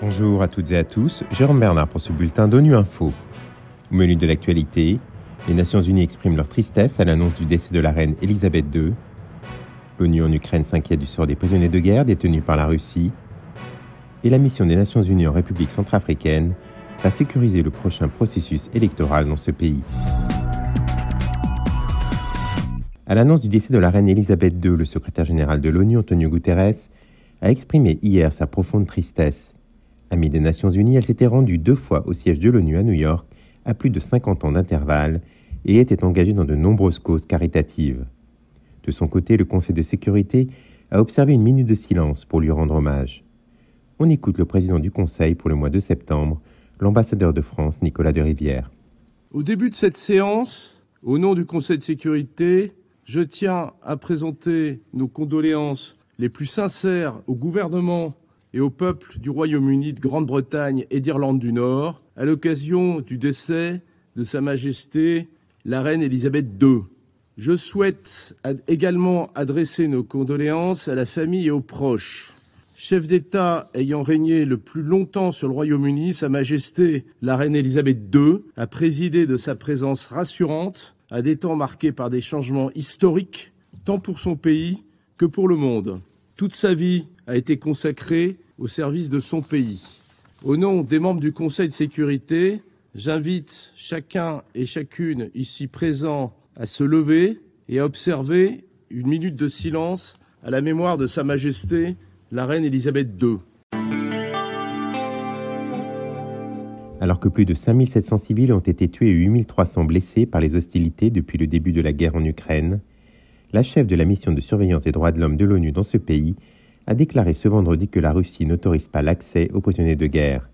Bonjour à toutes et à tous, Jérôme Bernard pour ce bulletin d'ONU Info. Au menu de l'actualité, les Nations Unies expriment leur tristesse à l'annonce du décès de la reine Elisabeth II. L'ONU en Ukraine s'inquiète du sort des prisonniers de guerre détenus par la Russie. Et la mission des Nations Unies en République centrafricaine va sécuriser le prochain processus électoral dans ce pays. À l'annonce du décès de la reine Elisabeth II, le secrétaire général de l'ONU, Antonio Guterres, a exprimé hier sa profonde tristesse. Amie des Nations Unies, elle s'était rendue deux fois au siège de l'ONU à New York à plus de 50 ans d'intervalle et était engagé dans de nombreuses causes caritatives. De son côté, le Conseil de sécurité a observé une minute de silence pour lui rendre hommage. On écoute le président du Conseil pour le mois de septembre, l'ambassadeur de France, Nicolas de Rivière. Au début de cette séance, au nom du Conseil de sécurité, je tiens à présenter nos condoléances les plus sincères au gouvernement et au peuple du Royaume-Uni, de Grande-Bretagne et d'Irlande du Nord, à l'occasion du décès de Sa Majesté la Reine Élisabeth II. Je souhaite également adresser nos condoléances à la famille et aux proches. Chef d'État ayant régné le plus longtemps sur le Royaume-Uni, Sa Majesté la Reine Élisabeth II a présidé de sa présence rassurante à des temps marqués par des changements historiques, tant pour son pays que pour le monde. Toute sa vie a été consacrée au service de son pays. Au nom des membres du Conseil de sécurité, j'invite chacun et chacune ici présents à se lever et à observer une minute de silence à la mémoire de Sa Majesté, la Reine Élisabeth II. Alors que plus de 5700 civils ont été tués et 8300 blessés par les hostilités depuis le début de la guerre en Ukraine, la chef de la mission de surveillance des droits de l'homme de l'ONU dans ce pays a déclaré ce vendredi que la Russie n'autorise pas l'accès aux prisonniers de guerre.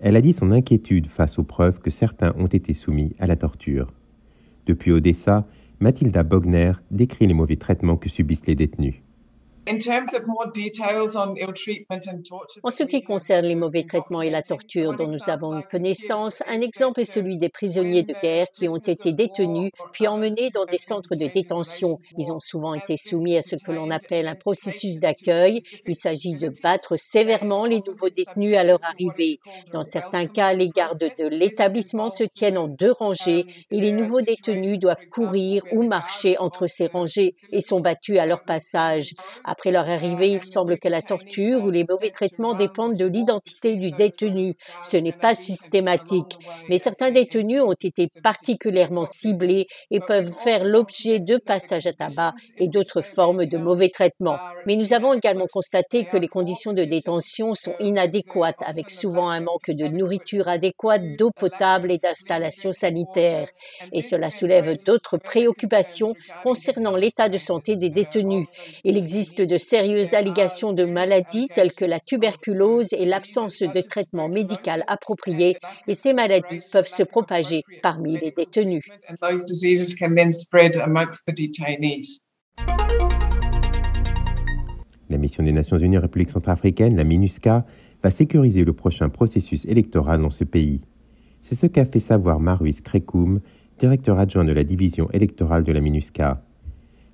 Elle a dit son inquiétude face aux preuves que certains ont été soumis à la torture. Depuis Odessa, Mathilda Bogner décrit les mauvais traitements que subissent les détenus. En ce qui concerne les mauvais traitements et la torture dont nous avons eu connaissance, un exemple est celui des prisonniers de guerre qui ont été détenus puis emmenés dans des centres de détention. Ils ont souvent été soumis à ce que l'on appelle un processus d'accueil. Il s'agit de battre sévèrement les nouveaux détenus à leur arrivée. Dans certains cas, les gardes de l'établissement se tiennent en deux rangées et les nouveaux détenus doivent courir ou marcher entre ces rangées et sont battus à leur passage. Après leur arrivée, il semble que la torture ou les mauvais traitements dépendent de l'identité du détenu. Ce n'est pas systématique, mais certains détenus ont été particulièrement ciblés et peuvent faire l'objet de passages à tabac et d'autres formes de mauvais traitements. Mais nous avons également constaté que les conditions de détention sont inadéquates, avec souvent un manque de nourriture adéquate, d'eau potable et d'installations sanitaires. Et cela soulève d'autres préoccupations concernant l'état de santé des détenus. Il existe de sérieuses allégations de maladies telles que la tuberculose et l'absence de traitement médical approprié et ces maladies peuvent se propager parmi les détenus. La mission des Nations Unies en République centrafricaine, la MINUSCA, va sécuriser le prochain processus électoral dans ce pays. C'est ce qu'a fait savoir Maruis Krekoum, directeur adjoint de la division électorale de la MINUSCA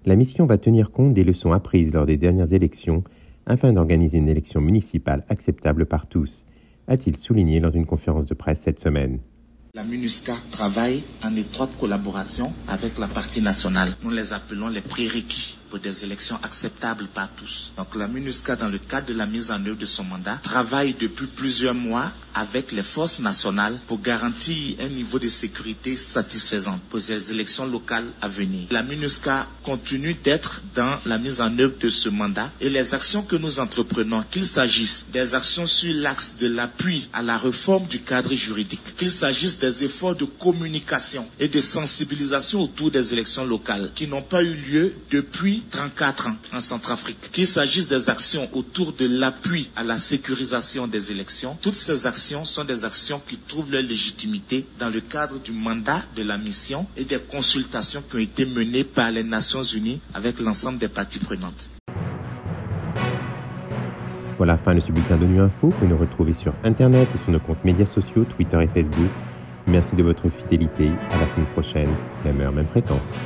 la mission va tenir compte des leçons apprises lors des dernières élections afin d'organiser une élection municipale acceptable par tous, a-t-il souligné lors d'une conférence de presse cette semaine. La MINUSCA travaille en étroite collaboration avec la partie nationale. Nous les appelons les prérequis des élections acceptables par tous. Donc la MINUSCA, dans le cadre de la mise en œuvre de son mandat, travaille depuis plusieurs mois avec les forces nationales pour garantir un niveau de sécurité satisfaisant pour ces élections locales à venir. La MINUSCA continue d'être dans la mise en œuvre de ce mandat et les actions que nous entreprenons, qu'il s'agisse des actions sur l'axe de l'appui à la réforme du cadre juridique, qu'il s'agisse des efforts de communication et de sensibilisation autour des élections locales qui n'ont pas eu lieu depuis 34 ans en Centrafrique. Qu'il s'agisse des actions autour de l'appui à la sécurisation des élections, toutes ces actions sont des actions qui trouvent leur légitimité dans le cadre du mandat de la mission et des consultations qui ont été menées par les Nations Unies avec l'ensemble des parties prenantes. Voilà la fin de ce bulletin de Nu Info. Vous pouvez nous retrouver sur Internet et sur nos comptes médias sociaux, Twitter et Facebook. Merci de votre fidélité. À la semaine prochaine, même heure, même fréquence.